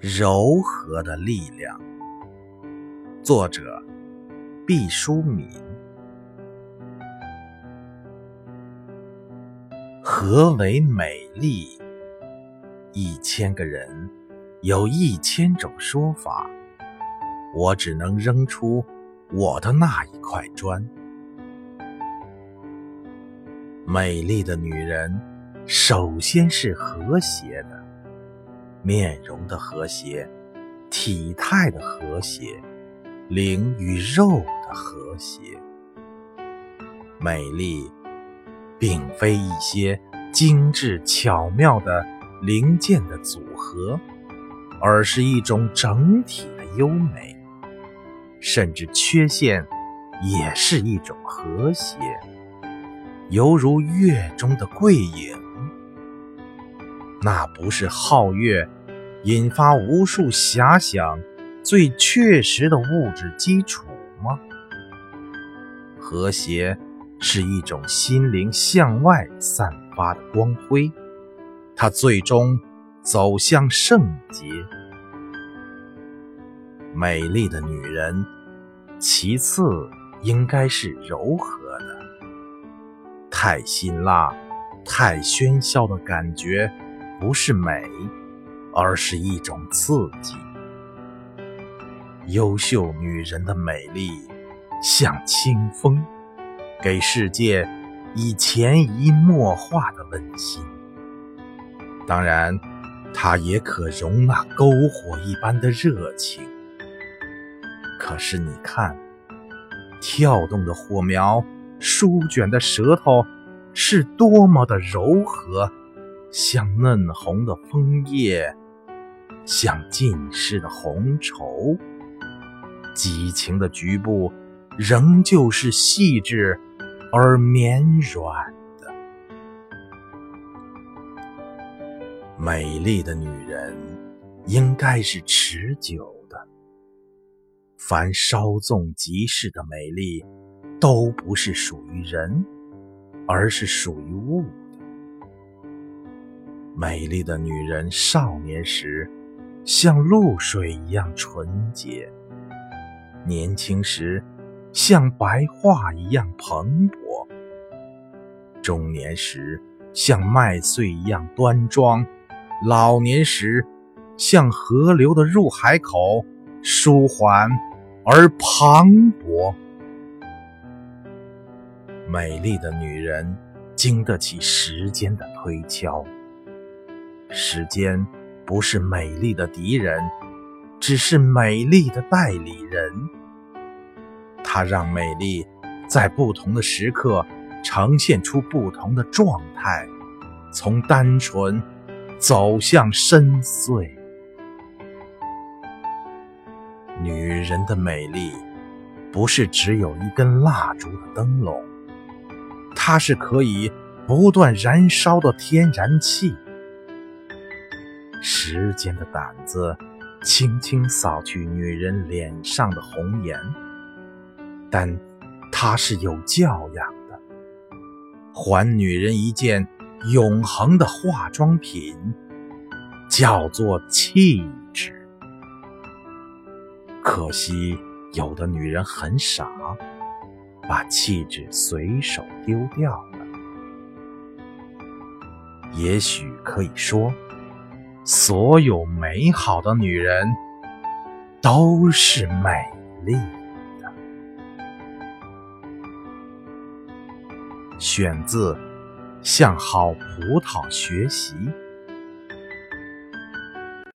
柔和的力量。作者：毕淑敏。何为美丽？一千个人有一千种说法，我只能扔出我的那一块砖。美丽的女人，首先是和谐的。面容的和谐，体态的和谐，灵与肉的和谐。美丽，并非一些精致巧妙的零件的组合，而是一种整体的优美。甚至缺陷，也是一种和谐，犹如月中的桂影。那不是皓月引发无数遐想最确实的物质基础吗？和谐是一种心灵向外散发的光辉，它最终走向圣洁。美丽的女人，其次应该是柔和的。太辛辣、太喧嚣的感觉。不是美，而是一种刺激。优秀女人的美丽像清风，给世界以潜移默化的温馨。当然，它也可容纳篝火一般的热情。可是你看，跳动的火苗，舒卷的舌头，是多么的柔和。像嫩红的枫叶，像浸湿的红绸，激情的局部仍旧是细致而绵软的。美丽的女人应该是持久的。凡稍纵即逝的美丽，都不是属于人，而是属于物。美丽的女人少年时像露水一样纯洁，年轻时像白桦一样蓬勃，中年时像麦穗一样端庄，老年时像河流的入海口，舒缓而磅礴。美丽的女人经得起时间的推敲。时间不是美丽的敌人，只是美丽的代理人。它让美丽在不同的时刻呈现出不同的状态，从单纯走向深邃。女人的美丽不是只有一根蜡烛的灯笼，它是可以不断燃烧的天然气。时间的胆子，轻轻扫去女人脸上的红颜，但他是有教养的，还女人一件永恒的化妆品，叫做气质。可惜有的女人很傻，把气质随手丢掉了。也许可以说。所有美好的女人都是美丽的。选自《向好葡萄学习》。